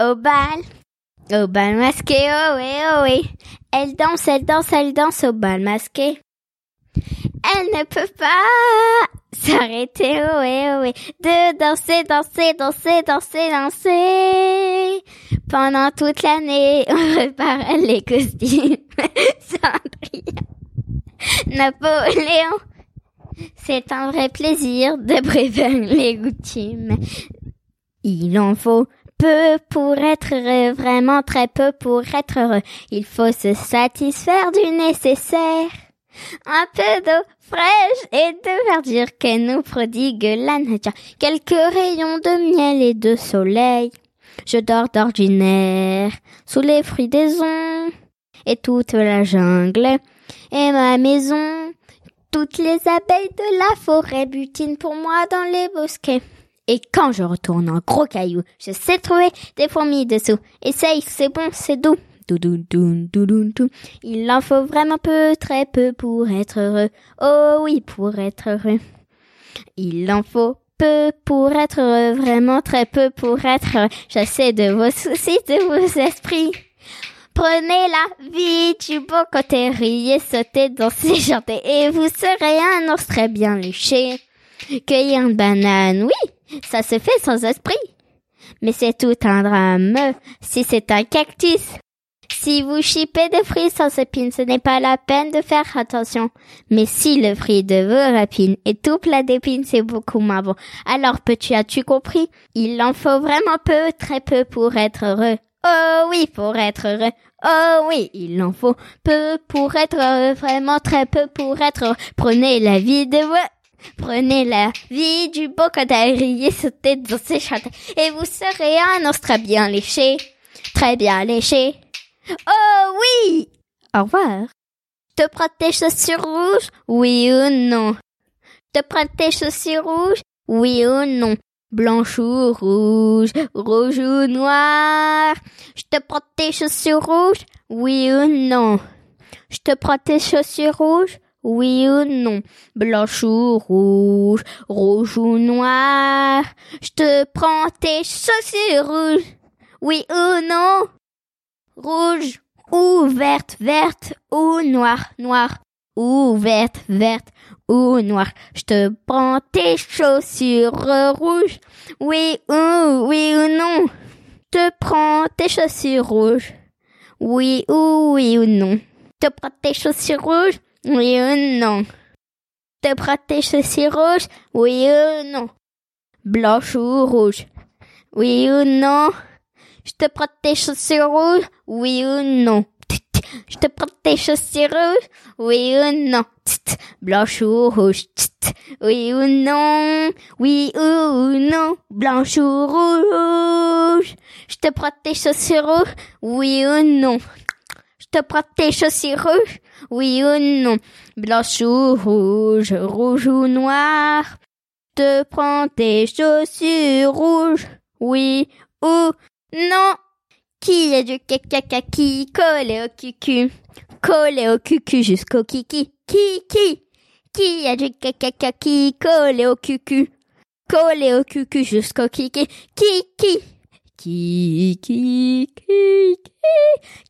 au bal, au bal masqué, oh oui, oh oui. Elle danse, elle danse, elle danse au bal masqué. Elle ne peut pas s'arrêter, oh oui, oh oui, de danser, danser, danser, danser, danser. Pendant toute l'année, on prépare les costumes. Cendrillon, Napoléon. C'est un vrai plaisir de préparer les coutumes. Il en faut peu pour être heureux, vraiment très peu pour être heureux. Il faut se satisfaire du nécessaire. Un peu d'eau fraîche et de verdure que nous prodigue la nature. Quelques rayons de miel et de soleil. Je dors d'ordinaire sous les fruits des ondes et toute la jungle et ma maison. Toutes les abeilles de la forêt butinent pour moi dans les bosquets. Et quand je retourne en gros caillou, je sais trouver des fourmis dessous. Essaye, c'est bon, c'est doux. Il en faut vraiment peu, très peu pour être heureux. Oh oui, pour être heureux. Il en faut peu pour être heureux, vraiment très peu pour être heureux. J'essaie de vos soucis, de vos esprits. Prenez la vie du beau côté, riez, sautez, dansez, chantez, et vous serez un ours très bien léché. Cueillir une banane, oui, ça se fait sans esprit. Mais c'est tout un drame si c'est un cactus. Si vous chipez des fruits sans épines, ce n'est pas la peine de faire attention. Mais si le fruit de vos rapines est tout plein d'épines, c'est beaucoup moins bon. Alors petit as-tu compris? Il en faut vraiment peu, très peu pour être heureux. Oh oui, pour être heureux. Oh oui, il en faut peu pour être heureux, vraiment très peu pour être heureux. Prenez la vie de vous. Prenez la vie du beau riez, sautez, dansez, chantez, et vous serez un os très bien léché, très bien léché. Oh oui! Au revoir. Te prends tes chaussures rouges? Oui ou non? Te prends tes chaussures rouges? Oui ou non? Blanche ou rouge, rouge ou noir. Je te prends tes chaussures rouges? Oui ou non? Je te prends tes chaussures rouges? Oui ou non? Blanche ou rouge, rouge ou noir? Je te prends tes chaussures rouges? Oui ou non? Rouge ou verte, verte ou noire, noire ou verte, verte ou noire? Je te prends tes chaussures rouges. Oui ou oui ou non? Te prends tes chaussures rouges. Oui ou oui ou non? Te prends tes chaussures rouges. Oui ou non? Te chaussures rouges? Oui ou non? Blanche ou rouge. Oui ou non? Je te chaussures rouges? Oui ou non? Je te prends tes chaussures rouges, oui ou non? Blanche ou rouge, oui ou non? Oui ou non? Blanche ou rouge? Je te prends tes chaussures rouges, oui ou non? Je te prends tes chaussures. Rouges, oui ou non? Blanche ou rouge, rouge ou noir? Je te prends tes chaussures rouges, oui ou non? Qui a du caca qui collé au cucu, collé au cucu jusqu'au kiki, qui qui a du caca qui collé au cucu, collé au cucu jusqu'au kiki, qui qui qui qui qui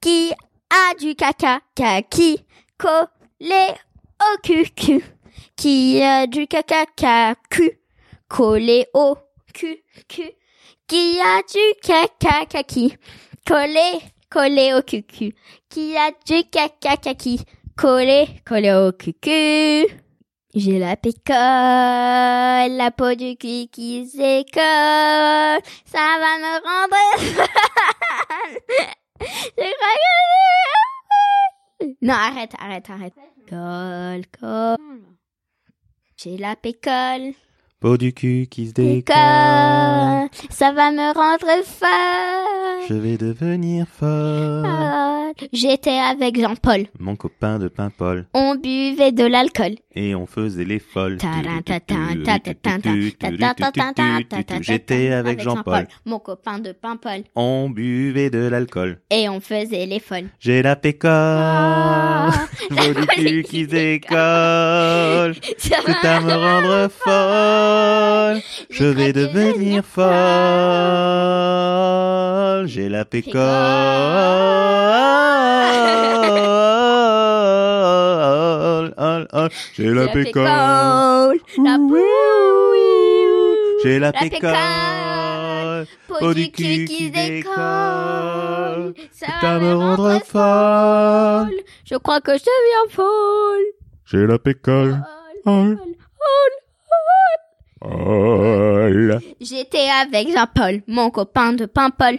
qui a du caca qui collé au cucu, qui a du caca cul collé au cucu, qui a du caca qui collé, collé au cucu. Qui a du caca kaki, collé, collé au cucu. J'ai la picole, la peau du cul qui s'écolle, ça va me rendre Non, arrête, arrête, arrête. Colle, colle. J'ai la pécole. Peau du cul qui se décolle. Ça va me rendre folle. Je vais devenir folle. J'étais avec Jean-Paul. Mon copain de Paimpol. On buvait de l'alcool. Et on faisait les folles. J'étais avec Jean-Paul. Mon copain de Paimpol. On buvait de l'alcool. Et on faisait les folles. J'ai la du cul qui décolle. C'est à me rendre folle. Je vais devenir folle. j'ai la Pécole. Pécole. J'ai la pécole. La J'ai la pécole. Peau du cul qui décolle. Ça va me rendre folle. Je crois que je deviens folle. J'ai la pécole. J'étais avec Jean-Paul, mon copain de Paimpol,